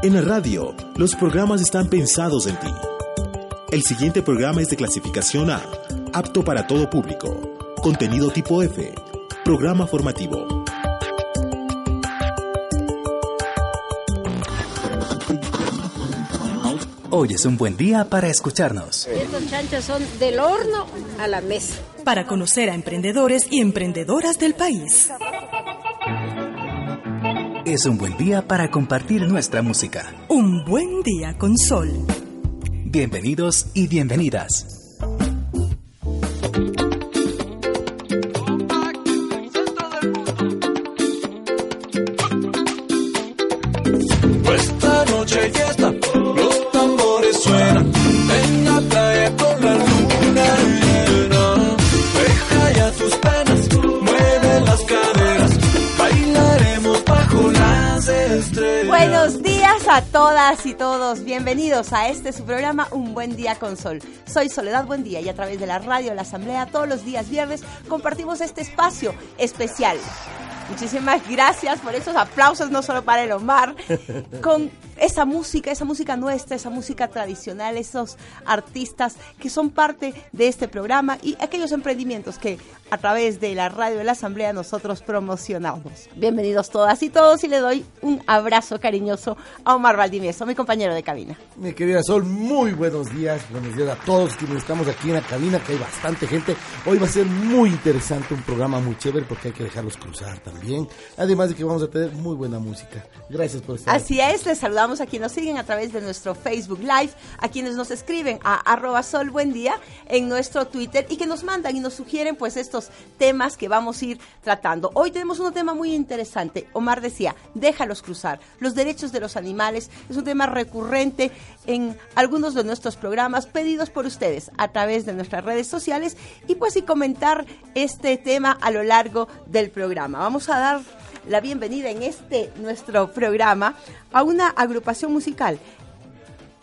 En la radio, los programas están pensados en ti. El siguiente programa es de clasificación A, apto para todo público. Contenido tipo F, programa formativo. Hoy es un buen día para escucharnos. Estos chanchos son del horno a la mesa. Para conocer a emprendedores y emprendedoras del país. Es un buen día para compartir nuestra música. Un buen día con sol. Bienvenidos y bienvenidas. A todas y todos, bienvenidos a este su programa Un Buen Día con Sol. Soy Soledad Buendía y a través de la radio La Asamblea todos los días viernes compartimos este espacio especial. Muchísimas gracias por esos aplausos, no solo para el Omar, con esa música, esa música nuestra, esa música tradicional, esos artistas que son parte de este programa y aquellos emprendimientos que a través de la radio de la Asamblea nosotros promocionamos. Bienvenidos todas y todos y le doy un abrazo cariñoso a Omar Valdivieso, mi compañero de cabina. Mi querida Sol, muy buenos días, buenos días a todos quienes estamos aquí en la cabina, que hay bastante gente. Hoy va a ser muy interesante, un programa muy chévere porque hay que dejarlos cruzar también. Además de que vamos a tener muy buena música. Gracias por estar Así es, les saludamos a quienes nos siguen a través de nuestro Facebook Live, a quienes nos escriben a arroba sol buen día en nuestro Twitter y que nos mandan y nos sugieren pues estos temas que vamos a ir tratando. Hoy tenemos un tema muy interesante. Omar decía, déjalos cruzar. Los derechos de los animales es un tema recurrente en algunos de nuestros programas pedidos por ustedes a través de nuestras redes sociales y pues y comentar este tema a lo largo del programa. Vamos a dar la bienvenida en este nuestro programa a una agrupación musical.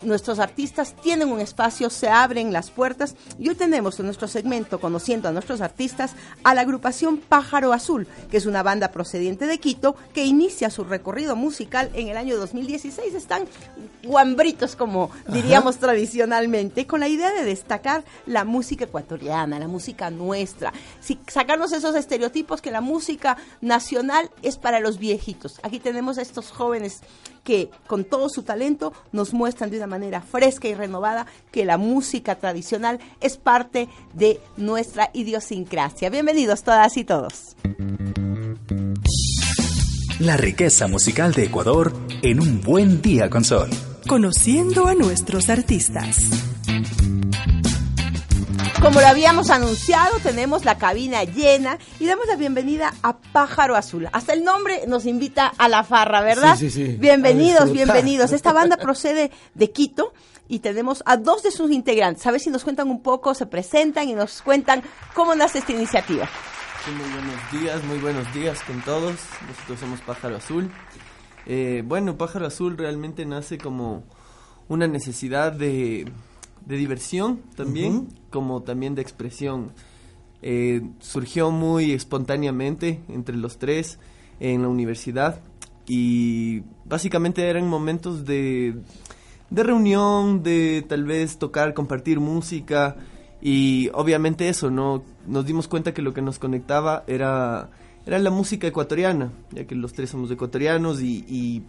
Nuestros artistas tienen un espacio, se abren las puertas y hoy tenemos en nuestro segmento Conociendo a nuestros artistas a la agrupación Pájaro Azul, que es una banda procediente de Quito que inicia su recorrido musical en el año 2016. Están guambritos, como diríamos tradicionalmente, con la idea de destacar la música ecuatoriana, la música nuestra, si, sacarnos esos estereotipos que la música nacional es para los viejitos. Aquí tenemos a estos jóvenes que con todo su talento nos muestran de una manera fresca y renovada que la música tradicional es parte de nuestra idiosincrasia. Bienvenidos todas y todos. La riqueza musical de Ecuador en un buen día con sol. Conociendo a nuestros artistas. Como lo habíamos anunciado, tenemos la cabina llena y damos la bienvenida a Pájaro Azul. Hasta el nombre nos invita a la farra, ¿verdad? Sí, sí, sí. Bienvenidos, bienvenidos. Esta banda procede de Quito y tenemos a dos de sus integrantes. A ver si nos cuentan un poco, se presentan y nos cuentan cómo nace esta iniciativa. Sí, muy buenos días, muy buenos días con todos. Nosotros somos Pájaro Azul. Eh, bueno, Pájaro Azul realmente nace como una necesidad de, de diversión también, como también de expresión. Eh, surgió muy espontáneamente entre los tres en la universidad y básicamente eran momentos de, de reunión, de tal vez tocar, compartir música y obviamente eso, ¿no? Nos dimos cuenta que lo que nos conectaba era, era la música ecuatoriana, ya que los tres somos ecuatorianos y, y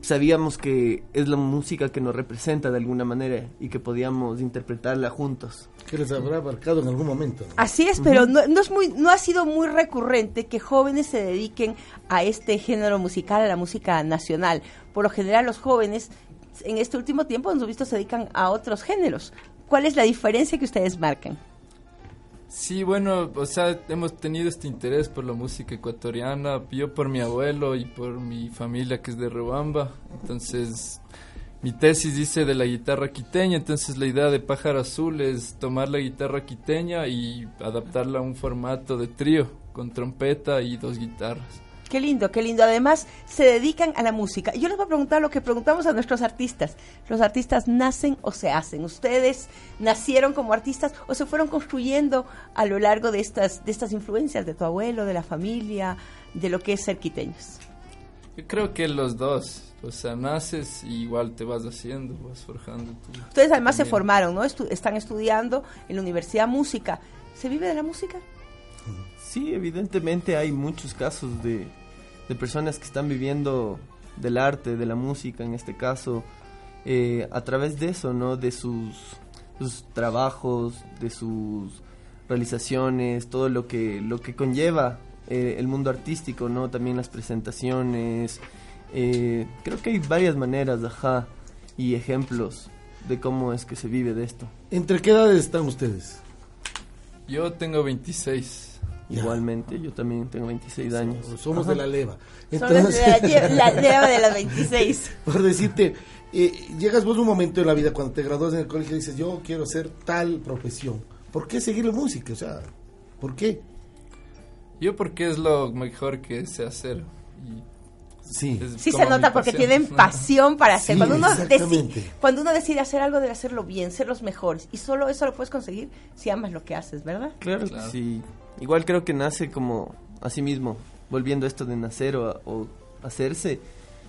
sabíamos que es la música que nos representa de alguna manera y que podíamos interpretarla juntos. Que les habrá abarcado en algún momento. ¿no? Así es, pero no, no es muy, no ha sido muy recurrente que jóvenes se dediquen a este género musical, a la música nacional. Por lo general, los jóvenes en este último tiempo, hemos visto, se dedican a otros géneros. ¿Cuál es la diferencia que ustedes marcan? Sí, bueno, o sea, hemos tenido este interés por la música ecuatoriana, yo por mi abuelo y por mi familia que es de Rebamba, entonces mi tesis dice de la guitarra quiteña, entonces la idea de Pájaro Azul es tomar la guitarra quiteña y adaptarla a un formato de trío, con trompeta y dos guitarras. Qué lindo, qué lindo. Además, se dedican a la música. Yo les voy a preguntar lo que preguntamos a nuestros artistas. ¿Los artistas nacen o se hacen? ¿Ustedes nacieron como artistas o se fueron construyendo a lo largo de estas, de estas influencias de tu abuelo, de la familia, de lo que es ser quiteños? Yo creo que los dos. O sea, naces y igual te vas haciendo, vas forjando. tu- Ustedes además se formaron, ¿no? Estu- están estudiando en la Universidad Música. ¿Se vive de la música? Sí, evidentemente hay muchos casos de, de personas que están viviendo del arte, de la música en este caso, eh, a través de eso, ¿no? De sus, sus trabajos, de sus realizaciones, todo lo que, lo que conlleva eh, el mundo artístico, ¿no? También las presentaciones. eh, creo que hay varias maneras, ajá, y ejemplos de cómo es que se vive de esto. ¿Entre qué edades están ustedes? Yo tengo 26. Ya. Igualmente, yo también tengo 26 años. Somos de la leva. Son las de la, leva de las 26. por decirte, eh, llegas vos un momento en la vida cuando te gradúas en el colegio y dices, yo quiero hacer tal profesión. ¿Por qué seguir la música? O sea, ¿por qué? Yo porque es lo mejor que sé hacer. Y Sí. Sí se nota porque pasión. tienen pasión para hacer. Sí, cuando, uno decide, cuando uno decide hacer algo, debe hacerlo bien, ser los mejores. Y solo eso lo puedes conseguir si amas lo que haces, ¿verdad? Claro, sí. Igual creo que nace como así mismo, volviendo a esto de nacer o, a- o hacerse.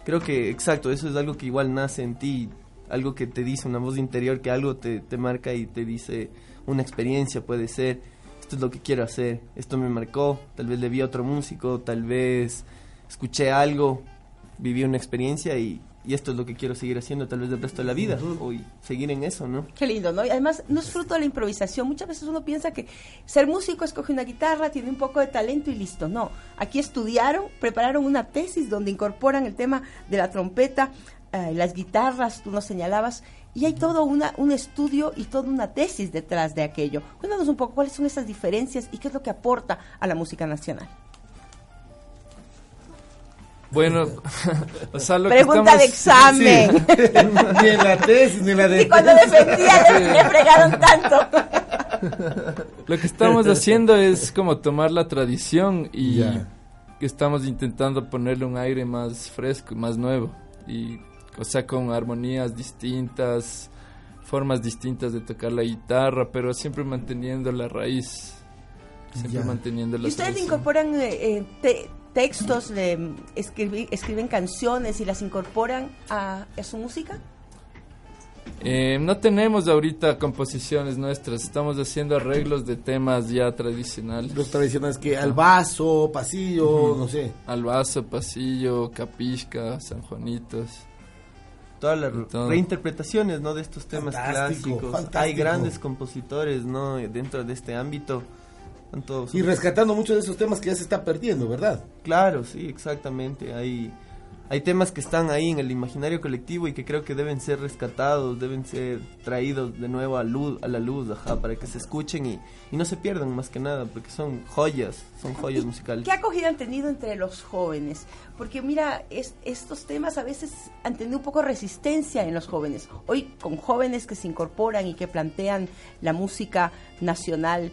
Creo que, exacto, eso es algo que igual nace en ti, algo que te dice, una voz interior que algo te, te marca y te dice una experiencia, puede ser, esto es lo que quiero hacer, esto me marcó, tal vez le vi a otro músico, tal vez escuché algo, viví una experiencia y, y esto es lo que quiero seguir haciendo tal vez el resto de la vida, o y seguir en eso, ¿no? Qué lindo, ¿no? Y además no es fruto de la improvisación. Muchas veces uno piensa que ser músico es coger una guitarra, tiene un poco de talento y listo. No, aquí estudiaron, prepararon una tesis donde incorporan el tema de la trompeta, eh, las guitarras, tú nos señalabas, y hay todo una, un estudio y toda una tesis detrás de aquello. Cuéntanos un poco cuáles son esas diferencias y qué es lo que aporta a la música nacional. Bueno, o sea, lo Pregunta de que estamos... examen. ni en la tesis, ni en la de... Y cuando defendía le, le fregaron tanto. Lo que estamos haciendo es como tomar la tradición y Ya. que estamos intentando ponerle un aire más fresco, más nuevo. Y, o sea, con armonías distintas, formas distintas de tocar la guitarra, pero siempre manteniendo la raíz. Siempre Ya. manteniendo la ¿Y ustedes tradición. incorporan eh, eh, te- textos, le, escribi- escriben canciones y las incorporan a, a su música? Eh, no tenemos ahorita composiciones nuestras, estamos haciendo arreglos de temas ya tradicionales. Los tradicionales que al vaso, pasillo, no sé. Albazo, Pasillo, Capisca, San Juanitos. todas las reinterpretaciones no de estos temas Fantástico, clásicos fantástico. hay grandes compositores no dentro de este ámbito Y rescatando muchos de esos temas que ya se está perdiendo, ¿verdad? claro sí exactamente hay hay temas que están ahí en el imaginario colectivo y que creo que deben ser rescatados deben ser traídos de nuevo a luz a la luz ajá, para que se escuchen y, y no se pierdan más que nada porque son joyas son joyas musicales ¿Qué acogida han tenido entre los jóvenes? Porque mira, es- estos temas a veces han tenido un poco de resistencia en los jóvenes. Hoy con jóvenes que se incorporan y que plantean la música nacional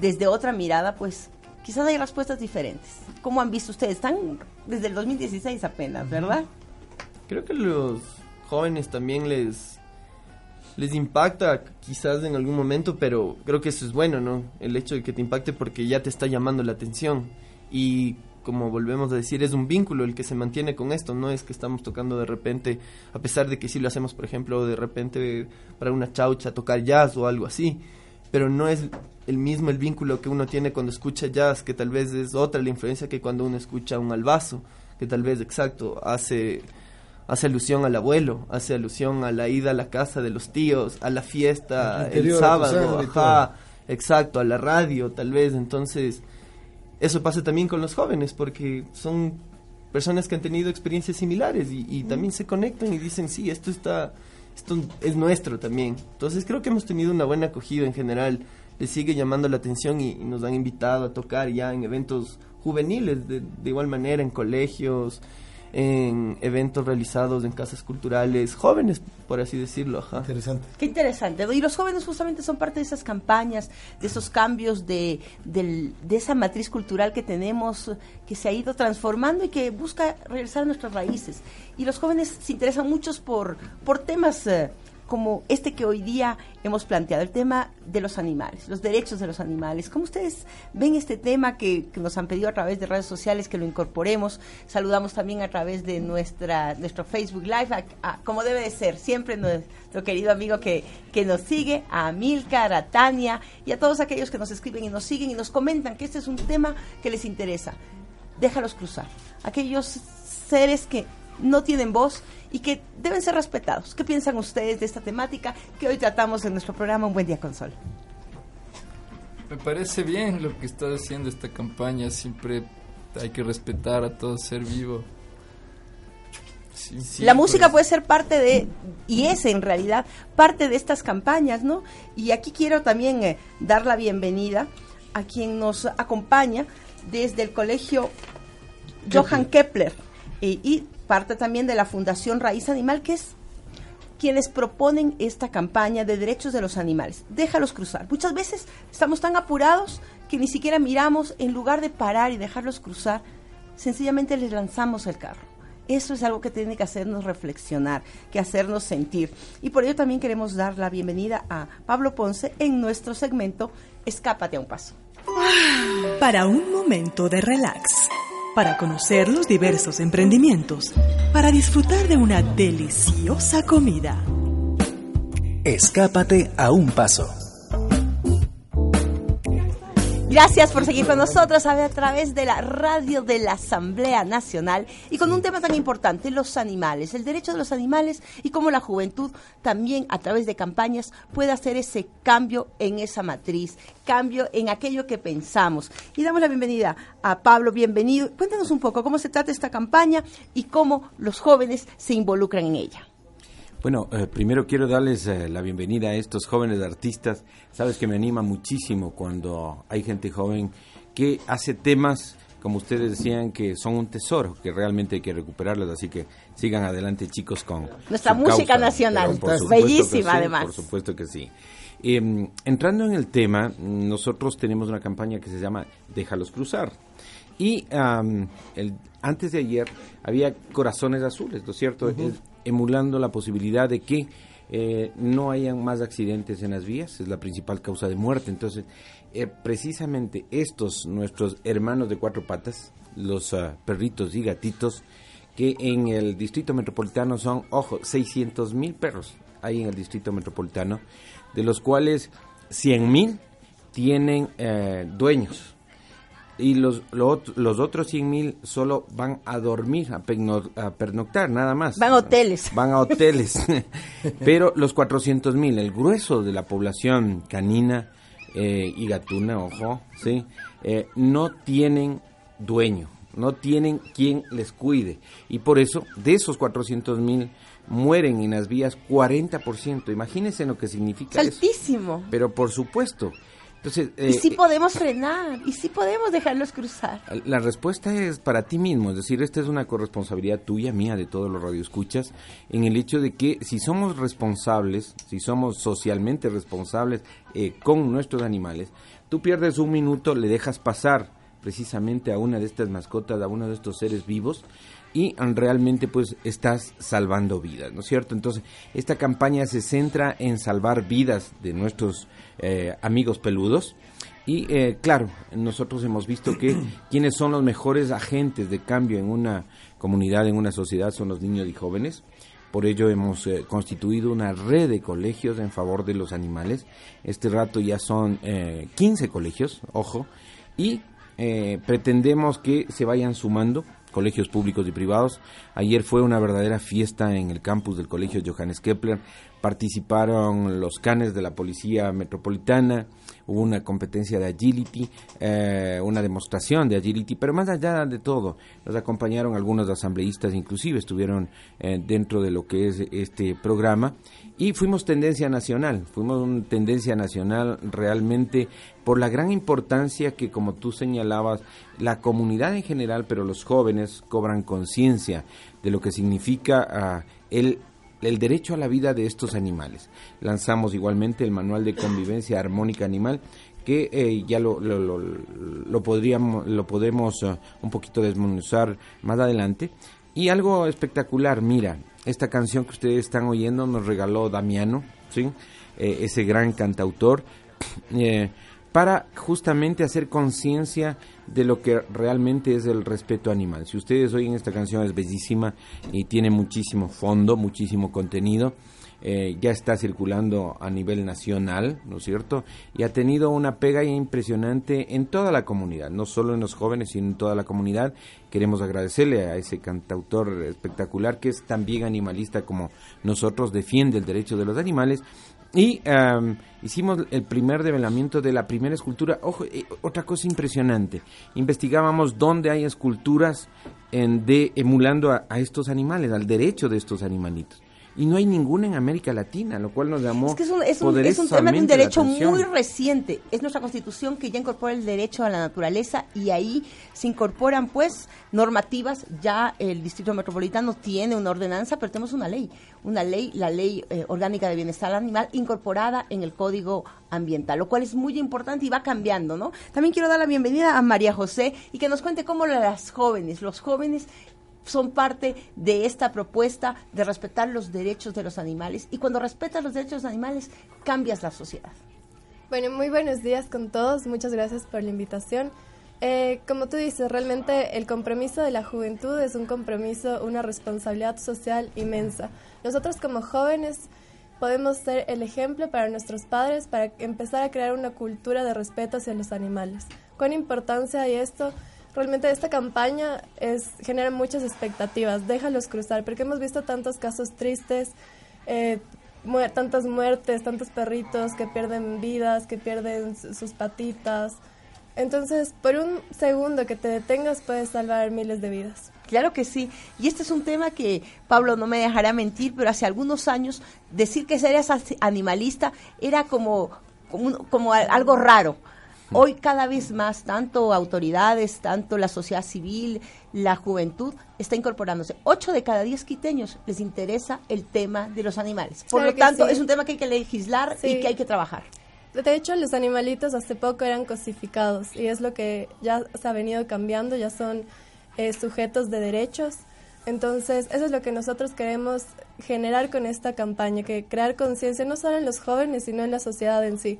desde otra mirada, pues quizás hay respuestas diferentes. ¿Cómo han visto ustedes? Están desde el 2016 apenas, ¿verdad? Creo que los jóvenes también les les impacta quizás en algún momento, pero creo que eso es bueno, ¿no? El hecho de que te impacte porque ya te está llamando la atención y como volvemos a decir, es un vínculo el que se mantiene con esto, no es que estamos tocando de repente, a pesar de que sí lo hacemos, por ejemplo, de repente para una chaucha tocar jazz o algo así, pero no es el mismo el vínculo que uno tiene cuando escucha jazz, que tal vez es otra la influencia que cuando uno escucha un albazo, que tal vez, exacto, hace hace alusión al abuelo, hace alusión a la ida a la casa de los tíos, a la fiesta el interior, tu sábado, ajá, exacto, a la radio, tal vez, entonces eso pasa también con los jóvenes porque son personas que han tenido experiencias similares y, y también se conectan y dicen, sí, esto está, esto es nuestro también. Entonces creo que hemos tenido una buena acogida en general, les sigue llamando la atención y, nos han invitado a tocar ya en eventos juveniles, de igual manera en colegios, en eventos realizados en casas culturales, jóvenes, por así decirlo, ajá. Interesante. Qué interesante. Y los jóvenes justamente son parte de esas campañas, de esos cambios de, del- de esa matriz cultural que tenemos, que se ha ido transformando y que busca regresar a nuestras raíces. Y los jóvenes se interesan muchos por, por temas eh, como este que hoy día hemos planteado, el tema de los animales, los derechos de los animales. ¿Cómo ustedes ven este tema que, nos han pedido a través de redes sociales que lo incorporemos? Saludamos también a través de nuestra nuestro Facebook Live, a- a- como debe de ser, siempre nuestro querido amigo que, que nos sigue, a Milcar, a Tania y a todos aquellos que nos escriben y nos siguen y nos comentan que este es un tema que les interesa. Déjalos cruzar. Aquellos seres que no tienen voz y que deben ser respetados. ¿Qué piensan ustedes de esta temática que hoy tratamos en nuestro programa Un Buen Día con Sol? Me parece bien lo que está haciendo esta campaña. Siempre hay que respetar a todo ser vivo. Sí, sí, la música pues, puede ser parte de, y es en realidad parte de estas campañas, ¿no? Y aquí quiero también eh, dar la bienvenida a quien nos acompaña desde el colegio Johann Kepler eh, y parte también de la Fundación Raíz Animal, que es quienes proponen esta campaña de derechos de los animales. Déjalos cruzar. Muchas veces estamos tan apurados que ni siquiera miramos, en lugar de parar y dejarlos cruzar, sencillamente les lanzamos el carro. Eso es algo que tiene que hacernos reflexionar, que hacernos sentir. Y por ello también queremos dar la bienvenida a Pablo Ponce en nuestro segmento Escápate a un paso. Para un momento de relax, para conocer los diversos emprendimientos, para disfrutar de una deliciosa comida. Escápate a un paso. Gracias por seguir con nosotros a, través de la radio de la Asamblea Nacional y con un tema tan importante, los animales, el derecho de los animales y cómo la juventud también a través de campañas puede hacer ese cambio en esa matriz, cambio en aquello que pensamos. Y damos la bienvenida a Pablo, bienvenido. Cuéntanos un poco cómo se trata esta campaña y cómo los jóvenes se involucran en ella. Bueno, eh, primero quiero darles eh, la bienvenida a estos jóvenes artistas. Sabes que me anima muchísimo cuando hay gente joven que hace temas, como ustedes decían, que son un tesoro, que realmente hay que recuperarlos. Así que sigan adelante, chicos, con Nuestra música causa. nacional, que bellísima sí, además. Por supuesto que sí. Eh, entrando en el tema, nosotros tenemos una campaña que se llama Déjalos cruzar. Y am, el, antes de ayer había corazones azules, ¿no es cierto? Emulando la posibilidad de que eh, no hayan más accidentes en las vías, es la principal causa de muerte. Entonces, eh, precisamente estos, nuestros hermanos de cuatro patas, los ah, perritos y gatitos, que en el distrito metropolitano son, ojo, 600 mil perros hay en el distrito metropolitano, de los cuales 100 mil tienen eh, dueños y los, lo los otros 100 mil solo van a dormir, a, pegno- a pernoctar, nada más. Van a hoteles. Van a hoteles. Pero los 400 mil, el grueso de la población canina eh, y gatuna, ojo, ¿sí? Eh, no tienen dueño, no tienen quien les cuide. Y por eso, de esos 400 mil, mueren en las vías 40%. Imagínense lo que significa Es eso. altísimo. Pero por supuesto. Entonces, Y sí eh, podemos frenar, y sí podemos dejarlos cruzar. la respuesta es para ti mismo, es decir, esta es una corresponsabilidad tuya, mía, de todos los radioescuchas, en el hecho de que si somos responsables, si somos socialmente responsables eh, con nuestros animales, tú pierdes un minuto, le dejas pasar precisamente a una de estas mascotas, a uno de estos seres vivos, y realmente pues estás salvando vidas, ¿no es cierto? Entonces, esta campaña se centra en salvar vidas de nuestros eh, amigos peludos, y eh, claro, nosotros hemos visto que quienes son los mejores agentes de cambio en una comunidad, en una sociedad, son los niños y jóvenes. Por ello hemos eh, constituido una red de colegios en favor de los animales. Este rato ya son eh, 15 colegios, ojo, y pretendemos que se vayan sumando colegios públicos y privados. Ayer fue una verdadera fiesta en el campus del colegio Johannes Kepler. Participaron los canes de la Policía Metropolitana, hubo una competencia de agility, eh, una demostración de agility, pero más allá de todo, nos acompañaron algunos asambleístas, inclusive estuvieron eh, dentro de lo que es este programa, y fuimos tendencia nacional, fuimos una tendencia nacional realmente por la gran importancia que, como tú señalabas, la comunidad en general, pero los jóvenes cobran conciencia de lo que significa ah, el el derecho a la vida de estos animales. Lanzamos igualmente el manual de convivencia armónica animal que eh, ya lo, lo, podríamos lo podemos uh, un poquito desmenuzar más adelante y algo espectacular mira esta canción que ustedes están oyendo nos regaló Damiano, ¿sí? Eh, ese gran cantautor, eh, para justamente hacer conciencia de lo que realmente es el respeto animal. Si ustedes oyen esta canción es bellísima y tiene muchísimo fondo, muchísimo contenido. Eh, ya está circulando a nivel nacional, ¿no es cierto? Y ha tenido una pega impresionante en toda la comunidad, no solo en los jóvenes, sino en toda la comunidad. Queremos agradecerle a ese cantautor espectacular que es también animalista como nosotros, defiende el derecho de los animales. Y um, hicimos el primer develamiento de la primera escultura. Ojo, eh, otra cosa impresionante. Investigábamos dónde hay esculturas en, de emulando a, a estos animales, al derecho de estos animalitos y no hay ninguna en América Latina, lo cual nos llamó Es que es un, es un, es un tema de un derecho muy reciente. Es nuestra constitución que ya incorpora el derecho a la naturaleza y ahí se incorporan pues normativas. Ya el Distrito Metropolitano tiene una ordenanza, pero tenemos una ley, una ley, la Ley eh, Orgánica de Bienestar Animal, incorporada en el Código Ambiental, lo cual es muy importante y va cambiando, ¿no? También quiero dar la bienvenida a María José y que nos cuente cómo las jóvenes, los jóvenes son parte de esta propuesta de respetar los derechos de los animales y cuando respetas los derechos de los animales cambias la sociedad. Bueno, muy buenos días con todos, muchas gracias por la invitación. Eh, como tú dices, realmente el compromiso de la juventud es un compromiso, una responsabilidad social inmensa. Nosotros como jóvenes podemos ser el ejemplo para nuestros padres para empezar a crear una cultura de respeto hacia los animales. ¿Cuán importancia hay esto? Realmente esta campaña es, genera muchas expectativas, déjalos cruzar, porque hemos visto tantos casos tristes, eh, tantas muertes, tantos perritos que pierden vidas, que pierden sus patitas. Entonces, por un segundo que te detengas puedes salvar miles de vidas. Claro que sí. Y este es un tema que Pablo no me dejará mentir, pero hace algunos años decir que serías animalista era como, como, como algo raro. Hoy cada vez más, tanto autoridades, tanto la sociedad civil, la juventud, está incorporándose. Ocho de cada diez quiteños les interesa el tema de los animales. Por lo tanto, es un tema que hay que legislar y que hay que trabajar. De hecho, los animalitos hace poco eran cosificados y es lo que ya se ha venido cambiando, ya son eh, sujetos de derechos. Entonces, eso es lo que nosotros queremos generar con esta campaña, que crear conciencia no solo en los jóvenes, sino en la sociedad en sí.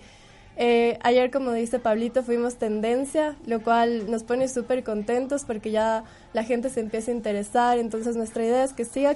Eh, ayer, como dice Pablito, fuimos tendencia, lo cual nos pone súper contentos porque ya la gente se empieza a interesar. Entonces, nuestra idea es que siga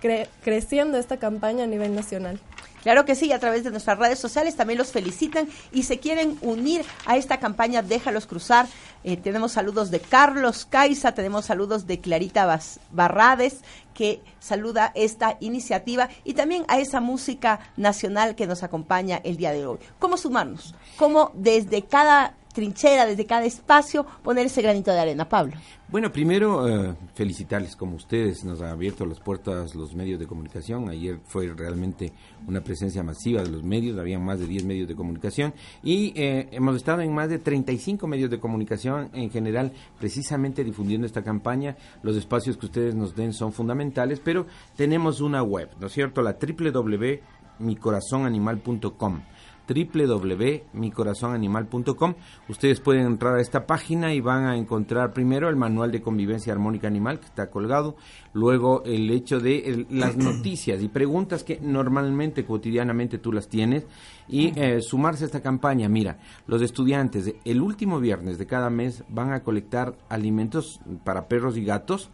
creciendo esta campaña a nivel nacional. Claro que sí, a través de nuestras redes sociales también los felicitan y se quieren unir a esta campaña Déjalos Cruzar. Eh, tenemos saludos de Carlos Caiza, tenemos saludos de Clarita Barrades, que saluda esta iniciativa y también a esa música nacional que nos acompaña el día de hoy. ¿Cómo sumarnos? ¿Cómo desde cada trinchera, desde cada espacio, poner ese granito de arena, Pablo. Bueno, primero eh, felicitarles como ustedes nos han abierto las puertas los medios de comunicación. Ayer fue realmente una presencia masiva de los medios, había más de 10 medios de comunicación y eh, hemos estado en más de 35 medios de comunicación en general precisamente difundiendo esta campaña. Los espacios que ustedes nos den son fundamentales, pero tenemos una web, ¿no es cierto? La www.micorazonanimal.com www.micorazonanimal.com. Ustedes pueden entrar a esta página y van a encontrar primero el manual de convivencia armónica animal que está colgado, luego el hecho de las noticias y preguntas que normalmente, cotidianamente tú las tienes y eh, sumarse a esta campaña. Mira, los estudiantes el último viernes de cada mes van a colectar alimentos para perros y gatos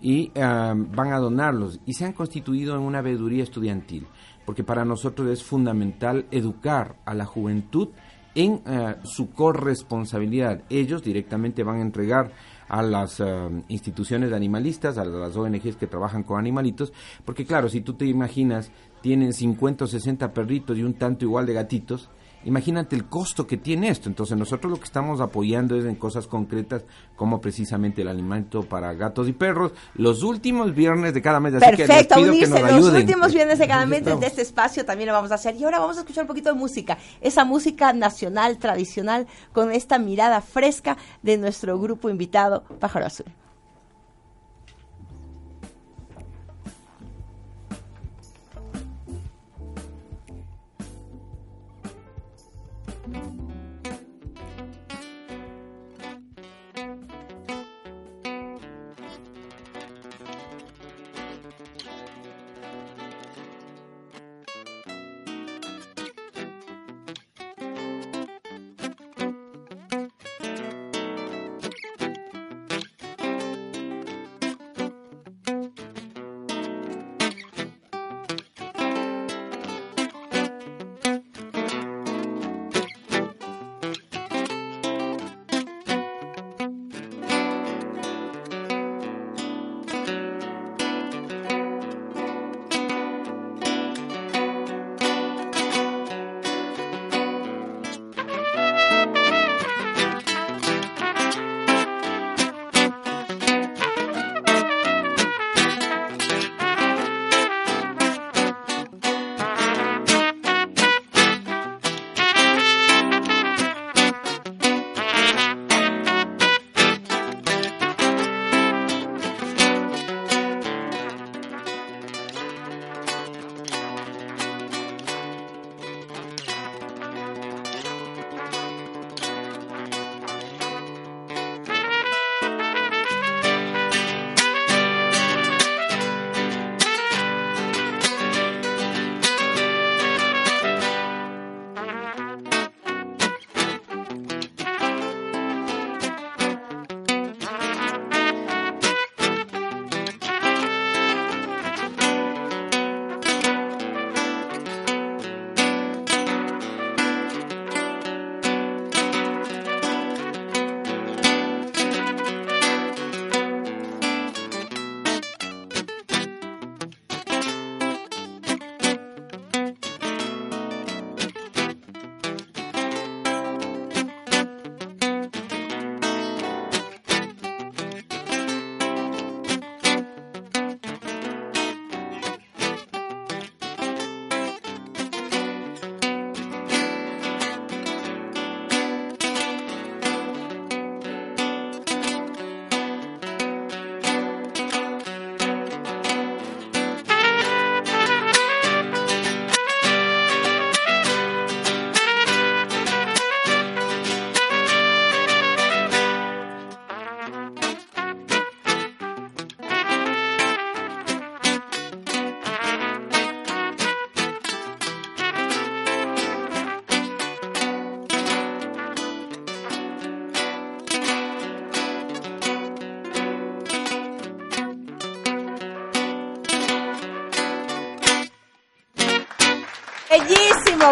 y eh, van a donarlos y se han constituido en una veeduría estudiantil porque para nosotros es fundamental educar a la juventud en eh, su corresponsabilidad. Ellos directamente van a entregar a las eh, instituciones animalistas, a las ONGs que trabajan con animalitos, porque claro, si tú te imaginas, tienen 50 o 60 perritos y un tanto igual de gatitos, Imagínate el costo que tiene esto. Entonces nosotros lo que estamos apoyando es en cosas concretas como precisamente el alimento para gatos y perros los últimos viernes de cada mes. Así Perfecto, que unirse los últimos viernes de cada mes de este espacio también lo vamos a hacer. Y ahora vamos a escuchar un poquito de música, esa música nacional, tradicional, con esta mirada fresca de nuestro grupo invitado Pájaro Azul.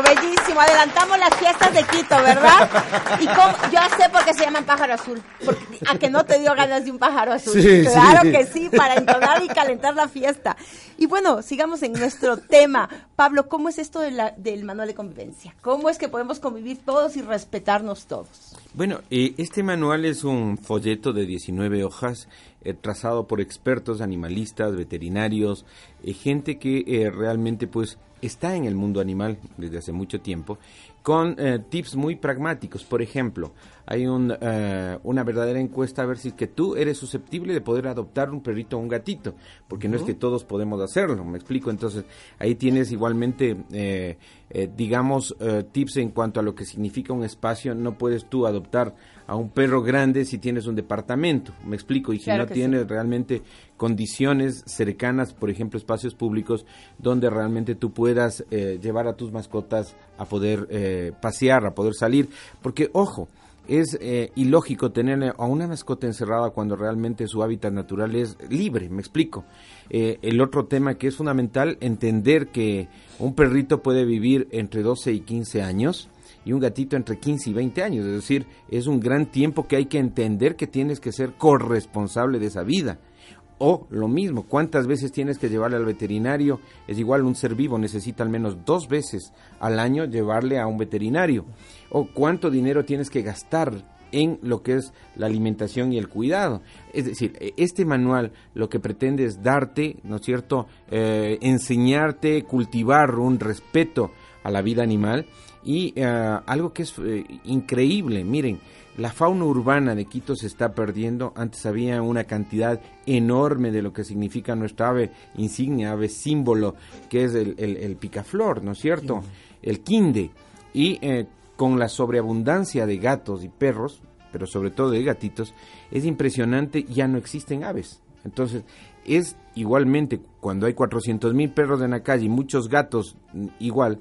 Bellísimo, bellísimo. Adelantamos las fiestas de Quito, ¿verdad? Y cómo- yo sé por qué se llaman pájaro azul. Porque, a que no te dio ganas de un pájaro azul. Sí, claro sí. que sí, para entonar y calentar la fiesta. Y bueno, sigamos en nuestro tema. Pablo, ¿cómo es esto de la- del manual de convivencia? ¿Cómo es que podemos convivir todos y respetarnos todos? Bueno, eh, este manual es un folleto de 19 hojas eh, trazado por expertos, animalistas, veterinarios, eh, gente que eh, realmente pues está en el mundo animal desde hace mucho tiempo, con eh, tips muy pragmáticos. Por ejemplo, hay un, una verdadera encuesta a ver si es que tú eres susceptible de poder adoptar un perrito o un gatito, porque no es que todos podemos hacerlo, me explico. Entonces, ahí tienes igualmente, digamos, tips en cuanto a lo que significa un espacio. No puedes tú adoptar a un perro grande si tienes un departamento, me explico, y si Claro no sí. tienes realmente condiciones cercanas, por ejemplo, espacios públicos donde realmente tú puedas eh, llevar a tus mascotas a poder eh, pasear, a poder salir, porque ojo, es eh, ilógico tener a una mascota encerrada cuando realmente su hábitat natural es libre, me explico. Eh, el otro tema que es fundamental, entender que un perrito puede vivir entre 12 y 15 años y un gatito entre 15 y 20 años, es decir, es un gran tiempo que hay que entender que tienes que ser corresponsable de esa vida. O lo mismo, ¿cuántas veces tienes que llevarle al veterinario? Es igual, un ser vivo necesita al menos dos veces al año llevarle a un veterinario. O cuánto dinero tienes que gastar en lo que es la alimentación y el cuidado. Es decir, e- este manual lo que pretende es darte, ¿no es cierto?, Eh, enseñarte, cultivar un respeto a la vida animal y eh, algo que es eh, increíble, miren, la fauna urbana de Quito se está perdiendo. Antes había una cantidad enorme de lo que significa nuestra ave insignia, ave símbolo, que es el, el- el picaflor, ¿no es cierto? El quinde. Y eh, con la sobreabundancia de gatos y perros, pero sobre todo de gatitos, es impresionante, ya no existen aves. Entonces, es igualmente cuando hay 400 mil perros en la calle y muchos gatos mm, igual,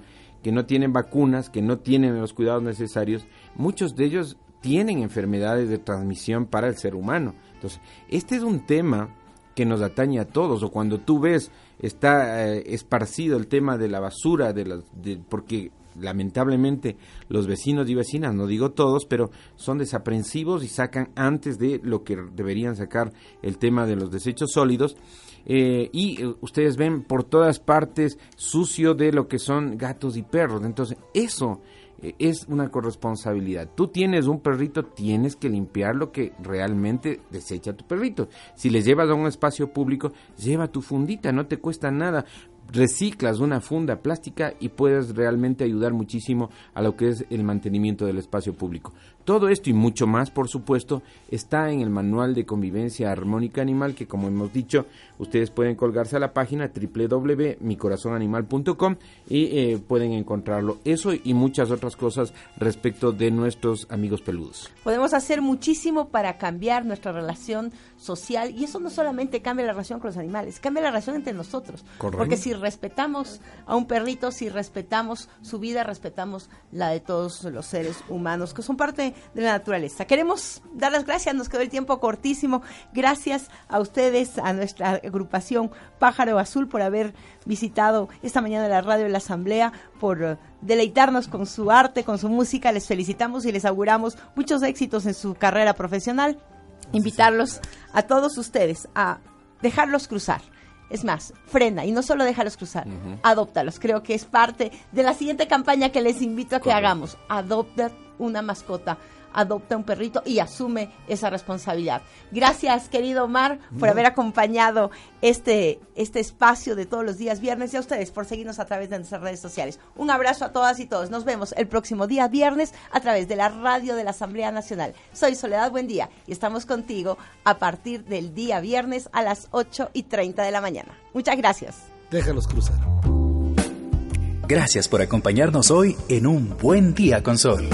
que no tienen vacunas, que no tienen los cuidados necesarios, muchos de ellos tienen enfermedades de transmisión para el ser humano. Entonces, este es un tema que nos atañe a todos, o cuando tú ves, está eh, esparcido el tema de la basura, de las, de, porque lamentablemente los vecinos y vecinas, no digo todos, pero son desaprensivos y sacan antes de lo que deberían sacar el tema de los desechos sólidos. Eh, y eh, ustedes ven por todas partes sucio de lo que son gatos y perros. Entonces, eso eh, es una corresponsabilidad. Tú tienes un perrito, tienes que limpiar lo que realmente desecha tu perrito. Si le llevas a un espacio público, lleva tu fundita, no te cuesta nada. Reciclas una funda plástica y puedes realmente ayudar muchísimo a lo que es el mantenimiento del espacio público. Todo esto y mucho más, por supuesto, está en el manual de convivencia armónica animal que, como hemos dicho, ustedes pueden colgarse a la página www.micorazonanimal.com y eh, pueden encontrarlo. Eso y muchas otras cosas respecto de nuestros amigos peludos. Podemos hacer muchísimo para cambiar nuestra relación social y eso no solamente cambia la relación con los animales, cambia la relación entre nosotros. Correcto. Porque si respetamos a un perrito, si respetamos su vida, respetamos la de todos los seres humanos que son parte de la naturaleza. Queremos dar las gracias, nos quedó el tiempo cortísimo. Gracias a ustedes, a nuestra agrupación Pájaro Azul por haber visitado esta mañana la radio de la Asamblea, por eh, deleitarnos con su arte, con su música. Les felicitamos y les auguramos muchos éxitos en su carrera profesional. Invitarlos a todos ustedes a dejarlos cruzar. Es más, frena y no solo déjalos cruzar, adóptalos. Creo que es parte de la siguiente campaña que les invito a que Correcto. hagamos. Adopta una mascota, adopta un perrito y asume esa responsabilidad. Gracias, querido Omar, por haber acompañado este, este espacio de todos los días viernes y a ustedes por seguirnos a través de nuestras redes sociales. Un abrazo a todas y todos. Nos vemos el próximo día viernes a través de la radio de la Asamblea Nacional. Soy Soledad Buendía y estamos contigo a partir del día viernes a las 8 y 30 de la mañana. Muchas gracias. Déjalos cruzar. Gracias por acompañarnos hoy en Un Buen Día con Sol.